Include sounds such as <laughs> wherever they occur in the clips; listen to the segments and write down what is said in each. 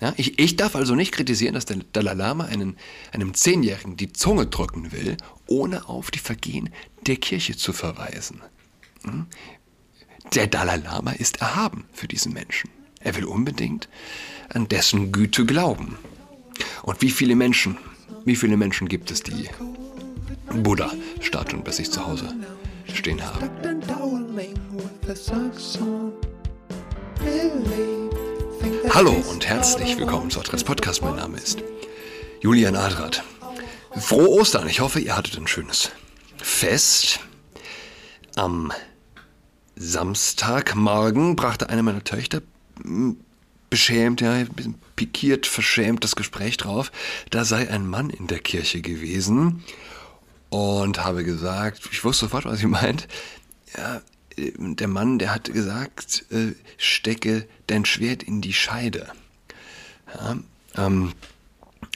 Ja, ich, ich darf also nicht kritisieren, dass der Dalai Lama einen, einem Zehnjährigen die Zunge drücken will, ohne auf die Vergehen der Kirche zu verweisen. Hm? Der Dalai Lama ist erhaben für diesen Menschen. Er will unbedingt an dessen Güte glauben. Und wie viele Menschen, wie viele Menschen gibt es, die Buddha-Statuen bei sich zu Hause stehen haben? Hallo und herzlich willkommen zu Adress Podcast. Mein Name ist Julian Adrat. Frohe Ostern. Ich hoffe, ihr hattet ein schönes Fest. Am Samstagmorgen brachte eine meiner Töchter hm, beschämt, ja, ein bisschen pikiert, verschämt das Gespräch drauf. Da sei ein Mann in der Kirche gewesen und habe gesagt, ich wusste sofort, was sie meint. Ja, der Mann, der hat gesagt, äh, stecke dein Schwert in die Scheide. Ja, ähm,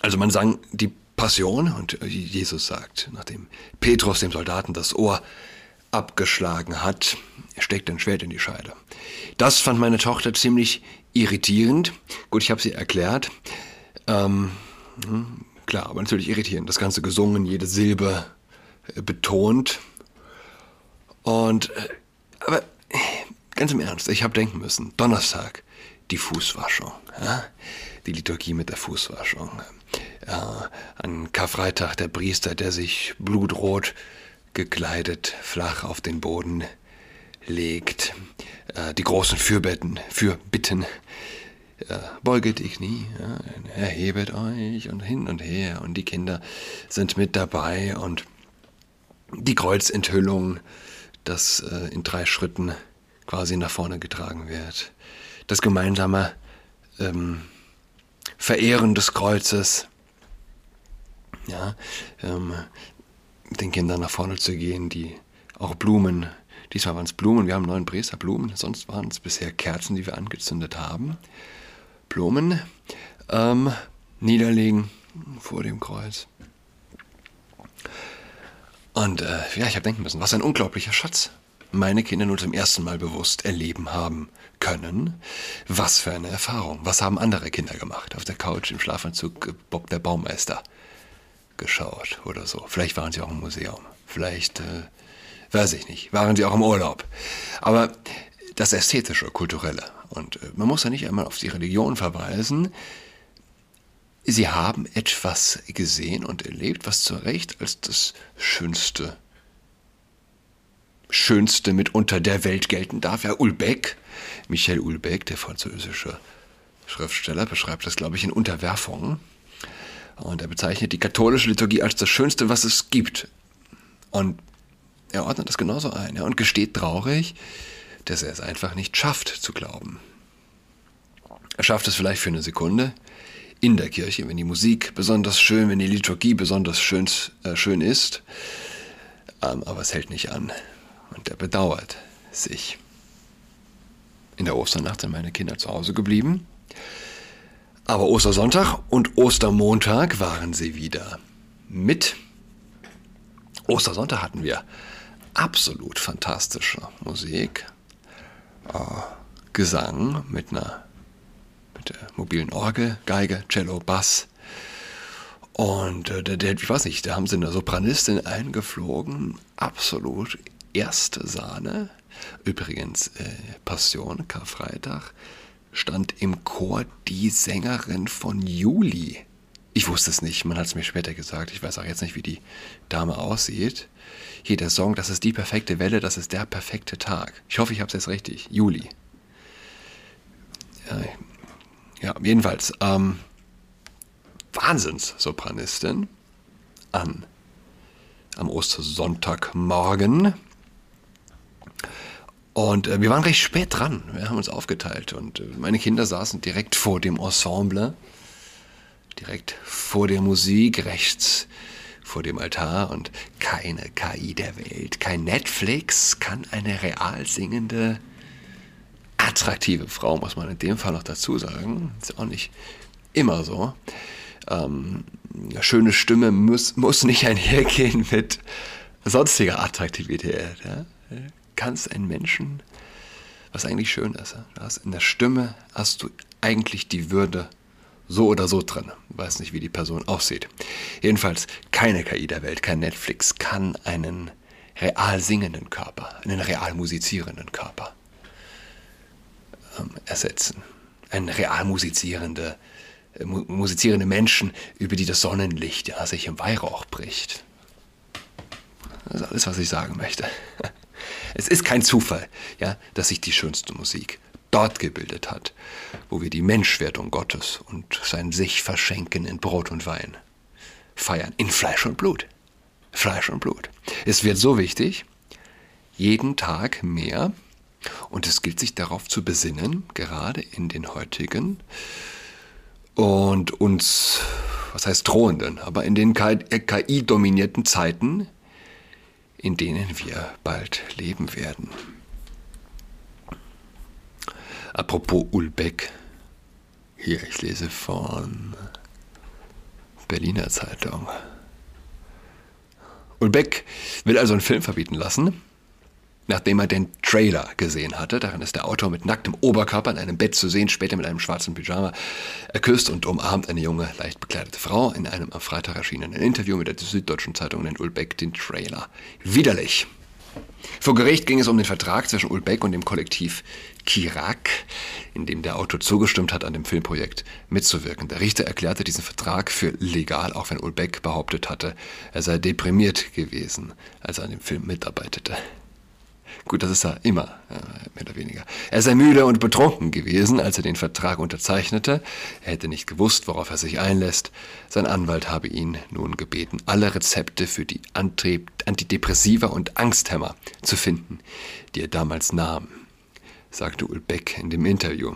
also man sang die Passion und Jesus sagt, nachdem Petrus dem Soldaten das Ohr abgeschlagen hat, steckt ein Schwert in die Scheide. Das fand meine Tochter ziemlich irritierend. Gut, ich habe sie erklärt. Ähm, hm, klar, aber natürlich irritierend. Das Ganze gesungen, jede Silbe äh, betont. Und, äh, aber ganz im Ernst, ich habe denken müssen, Donnerstag, die Fußwaschung. Ja? Die Liturgie mit der Fußwaschung. Ja, an Karfreitag der Priester, der sich blutrot gekleidet flach auf den Boden legt. Äh, die großen Fürbetten, Fürbitten. Äh, beuget die Knie, ja, erhebet euch und hin und her und die Kinder sind mit dabei und die Kreuzenthüllung, das äh, in drei Schritten quasi nach vorne getragen wird. Das gemeinsame ähm, Verehren des Kreuzes, ja, ähm, den Kindern nach vorne zu gehen, die auch Blumen, diesmal waren es Blumen, wir haben neun Bresler Blumen, sonst waren es bisher Kerzen, die wir angezündet haben. Blumen ähm, niederlegen vor dem Kreuz. Und äh, ja, ich habe denken müssen, was ein unglaublicher Schatz meine Kinder nun zum ersten Mal bewusst erleben haben können. Was für eine Erfahrung. Was haben andere Kinder gemacht? Auf der Couch im Schlafanzug Bob der Baumeister geschaut oder so. Vielleicht waren sie auch im Museum. Vielleicht, äh, weiß ich nicht, waren sie auch im Urlaub. Aber das Ästhetische, Kulturelle. Und äh, man muss ja nicht einmal auf die Religion verweisen. Sie haben etwas gesehen und erlebt, was zu Recht als das Schönste, Schönste mitunter der Welt gelten darf. Ja, Ulbeck, Michel Ulbeck, der französische Schriftsteller, beschreibt das, glaube ich, in Unterwerfung. Und er bezeichnet die katholische Liturgie als das Schönste, was es gibt. Und er ordnet das genauso ein ja, und gesteht traurig, dass er es einfach nicht schafft zu glauben. Er schafft es vielleicht für eine Sekunde in der Kirche, wenn die Musik besonders schön, wenn die Liturgie besonders schön, äh, schön ist, ähm, aber es hält nicht an. Und er bedauert sich. In der Osternacht sind meine Kinder zu Hause geblieben aber Ostersonntag und Ostermontag waren sie wieder mit. Ostersonntag hatten wir absolut fantastische Musik, äh, Gesang mit einer mit der mobilen Orgel, Geige, Cello, Bass. Und äh, der, der, ich weiß nicht, da haben sie eine Sopranistin eingeflogen, absolut erste Sahne. Übrigens äh, Passion, Karfreitag stand im Chor die Sängerin von Juli. Ich wusste es nicht, man hat es mir später gesagt. Ich weiß auch jetzt nicht, wie die Dame aussieht. Hier der Song, das ist die perfekte Welle, das ist der perfekte Tag. Ich hoffe, ich habe es jetzt richtig. Juli. Ja, ja jedenfalls. Ähm, Wahnsinns-Sopranistin an am Ostersonntagmorgen und äh, wir waren recht spät dran. Wir haben uns aufgeteilt und äh, meine Kinder saßen direkt vor dem Ensemble, direkt vor der Musik, rechts vor dem Altar und keine KI der Welt, kein Netflix kann eine real singende, attraktive Frau, muss man in dem Fall noch dazu sagen. Ist auch nicht immer so. Ähm, eine schöne Stimme muss, muss nicht einhergehen mit sonstiger Attraktivität. Ja? kannst einen Menschen, was eigentlich schön ist, hast in der Stimme hast du eigentlich die Würde so oder so drin. Weiß nicht, wie die Person aussieht. Jedenfalls, keine KI der Welt, kein Netflix kann einen real singenden Körper, einen real musizierenden Körper ähm, ersetzen. Ein real musizierende, äh, mu musizierende Menschen, über die das Sonnenlicht ja, sich im Weihrauch bricht. Das ist alles, was ich sagen möchte. <laughs> Es ist kein Zufall, ja, dass sich die schönste Musik dort gebildet hat, wo wir die Menschwerdung Gottes und sein sich verschenken in Brot und Wein feiern, in Fleisch und Blut. Fleisch und Blut. Es wird so wichtig, jeden Tag mehr, und es gilt sich darauf zu besinnen, gerade in den heutigen und uns, was heißt drohenden, aber in den KI-dominierten Zeiten, in denen wir bald leben werden. Apropos Ulbeck, hier, ich lese von Berliner Zeitung. Ulbeck will also einen Film verbieten lassen, nachdem er den Trailer gesehen hatte. Darin ist der Autor mit nacktem Oberkörper in einem Bett zu sehen, später mit einem schwarzen Pyjama. Er küsst und umarmt eine junge, leicht bekleidete Frau. In einem am Freitag erschienenen Interview mit der Süddeutschen Zeitung nennt Ulbeck den Trailer widerlich. Vor Gericht ging es um den Vertrag zwischen Ulbeck und dem Kollektiv Kirak, in dem der Autor zugestimmt hat, an dem Filmprojekt mitzuwirken. Der Richter erklärte diesen Vertrag für legal, auch wenn Ulbeck behauptet hatte, er sei deprimiert gewesen, als er an dem Film mitarbeitete. Gut, das ist er immer, mehr oder weniger. Er sei müde und betrunken gewesen, als er den Vertrag unterzeichnete. Er hätte nicht gewusst, worauf er sich einlässt. Sein Anwalt habe ihn nun gebeten, alle Rezepte für die Antidepressiva und Angsthämmer zu finden, die er damals nahm, sagte Ulbeck in dem Interview.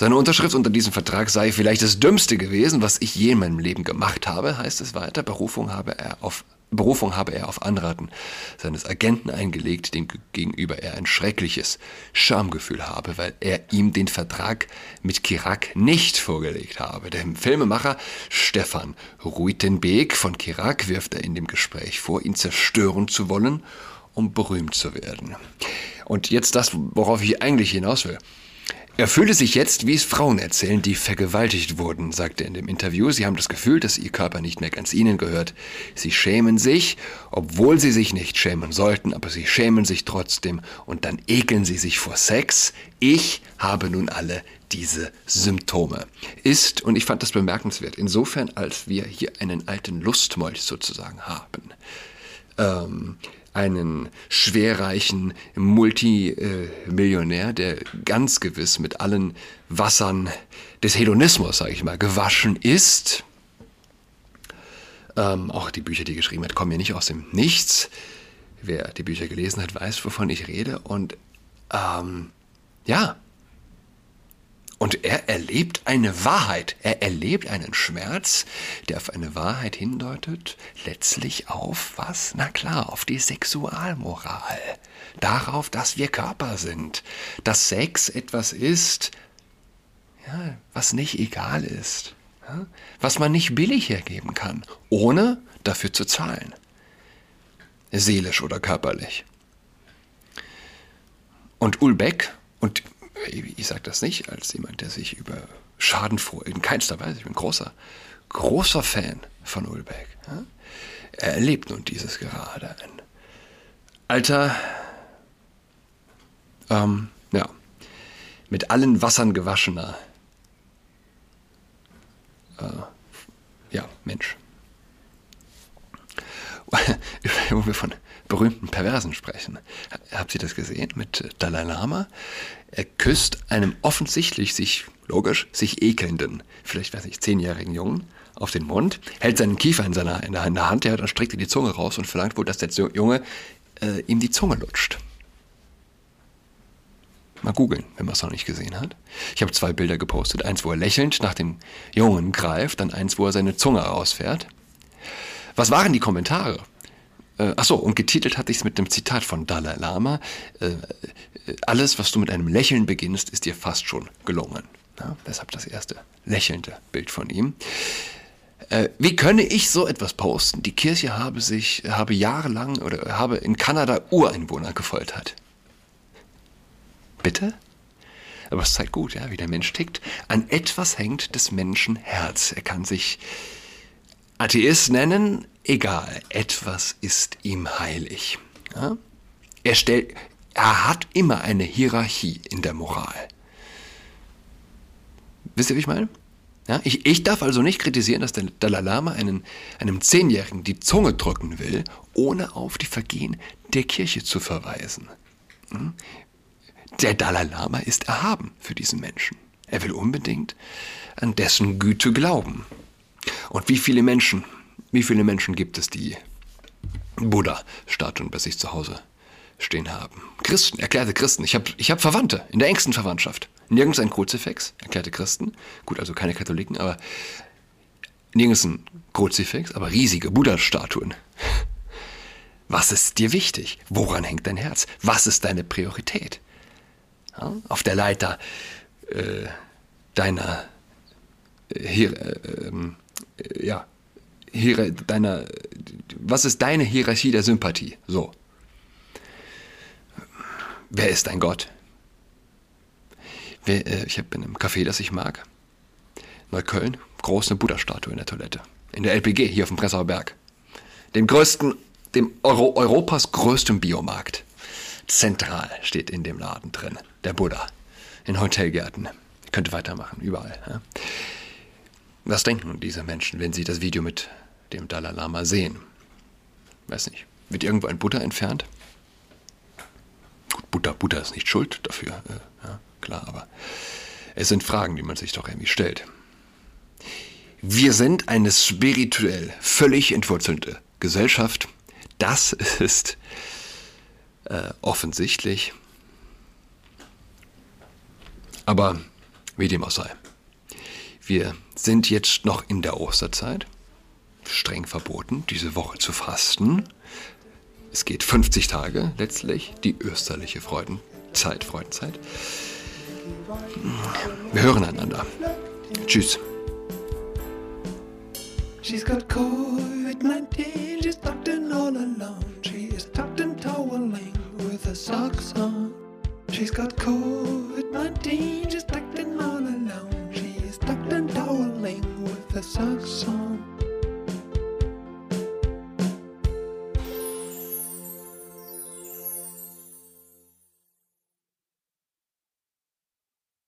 Seine Unterschrift unter diesem Vertrag sei vielleicht das Dümmste gewesen, was ich je in meinem Leben gemacht habe, heißt es weiter. Berufung habe er auf Berufung habe er auf Anraten seines Agenten eingelegt, dem gegenüber er ein schreckliches Schamgefühl habe, weil er ihm den Vertrag mit Kirak nicht vorgelegt habe. Dem Filmemacher Stefan Ruitenbeek von Kirak wirft er in dem Gespräch vor, ihn zerstören zu wollen, um berühmt zu werden. Und jetzt das, worauf ich eigentlich hinaus will. Er fühle sich jetzt, wie es Frauen erzählen, die vergewaltigt wurden, sagte er in dem Interview. Sie haben das Gefühl, dass ihr Körper nicht mehr ganz ihnen gehört. Sie schämen sich, obwohl sie sich nicht schämen sollten, aber sie schämen sich trotzdem und dann ekeln sie sich vor Sex. Ich habe nun alle diese Symptome. Ist, und ich fand das bemerkenswert, insofern, als wir hier einen alten Lustmolch sozusagen haben. Ähm, einen schwerreichen Multimillionär, der ganz gewiss mit allen Wassern des Hedonismus, sage ich mal, gewaschen ist. Ähm, auch die Bücher, die er geschrieben hat, kommen ja nicht aus dem Nichts. Wer die Bücher gelesen hat, weiß, wovon ich rede. Und ähm, ja, und er erlebt eine Wahrheit, er erlebt einen Schmerz, der auf eine Wahrheit hindeutet, letztlich auf was? Na klar, auf die Sexualmoral. Darauf, dass wir Körper sind, dass Sex etwas ist, ja, was nicht egal ist, ja, was man nicht billig hergeben kann, ohne dafür zu zahlen. Seelisch oder körperlich. Und Ulbeck, und ich sage das nicht als jemand, der sich über Schaden vor, in keinster Weise, ich bin großer, großer Fan von Ulbeck. Ja? Er erlebt nun dieses gerade. Ein alter, ähm, ja, mit allen Wassern gewaschener, äh, ja, Mensch. <laughs> Wo wir von berühmten Perversen sprechen. Habt ihr das gesehen mit Dalai Lama? Er küsst einem offensichtlich sich, logisch, sich ekelnden, vielleicht weiß ich, zehnjährigen Jungen auf den Mund, hält seinen Kiefer in, seiner, in, der, Hand, ja, dann streckt er die Zunge raus und verlangt wohl, dass der Junge äh, ihm die Zunge lutscht. Mal googeln, wenn man es noch nicht gesehen hat. Ich habe zwei Bilder gepostet. Eins, wo er lächelnd nach dem Jungen greift, dann eins, wo er seine Zunge rausfährt. Was waren die Kommentare? Äh, achso, und getitelt hatte ich es mit dem Zitat von Dalai Lama. Äh, äh, alles, was du mit einem Lächeln beginnst, ist dir fast schon gelungen. Ja, deshalb das erste lächelnde Bild von ihm. Äh, wie könne ich so etwas posten? Die Kirche habe sich, habe jahrelang oder habe in Kanada Ureinwohner gefoltert. Bitte? Aber es zeigt gut, ja, wie der Mensch tickt. An etwas hängt des Menschen Herz. Er kann sich Atheist nennen, egal. Etwas ist ihm heilig. Ja? Er, stellt, er hat immer eine Hierarchie in der Moral. Wisst ihr, wie ich meine? Ja, ich, ich darf also nicht kritisieren, dass der Dalai Lama einen, einem Zehnjährigen die Zunge drücken will, ohne auf die Vergehen der Kirche zu verweisen. Hm? Der Dalai Lama ist erhaben für diesen Menschen. Er will unbedingt an dessen Güte glauben. Und wie viele Menschen, wie viele Menschen gibt es, die Buddha-Statuen bei sich zu Hause stehen haben? Christen, erklärte Christen. Ich habe ich hab Verwandte in der engsten Verwandtschaft. Nirgends ein Kruzifix, erklärte Christen. Gut, also keine Katholiken, aber nirgends ein Kruzifix, aber riesige Buddha-Statuen. Was ist dir wichtig? Woran hängt dein Herz? Was ist deine Priorität? Ja, auf der Leiter äh, deiner äh, hier, äh, ähm, ja, hier, deiner, was ist deine Hierarchie der Sympathie? So. Wer ist dein Gott? Äh, ich bin im Café, das ich mag. Neukölln, große Buddha-Statue in der Toilette. In der LPG, hier auf dem Pressauer Berg. Dem größten, dem Euro Europas größten Biomarkt. Zentral steht in dem Laden drin. Der Buddha. In Hotelgärten. Ich könnte weitermachen, überall. Ja. Was denken diese Menschen, wenn sie das Video mit dem Dalai Lama sehen? Weiß nicht. Wird irgendwo ein Buddha entfernt? Gut, Buddha, Buddha ist nicht schuld dafür. Äh, ja klar, aber es sind Fragen, die man sich doch irgendwie stellt. Wir sind eine spirituell völlig entwurzelte Gesellschaft. Das <laughs> ist äh, offensichtlich. Aber wie dem auch sei. Wir sind jetzt noch in der Osterzeit. Streng verboten, diese Woche zu fasten. Es geht 50 Tage letztlich, die österliche Freudenzeit, Freudenzeit. Wir hören einander. Tschüss. She's got COVID-19, she's tucked in all alone. She is tucked in toweling with her socks on. She's got COVID-19, she's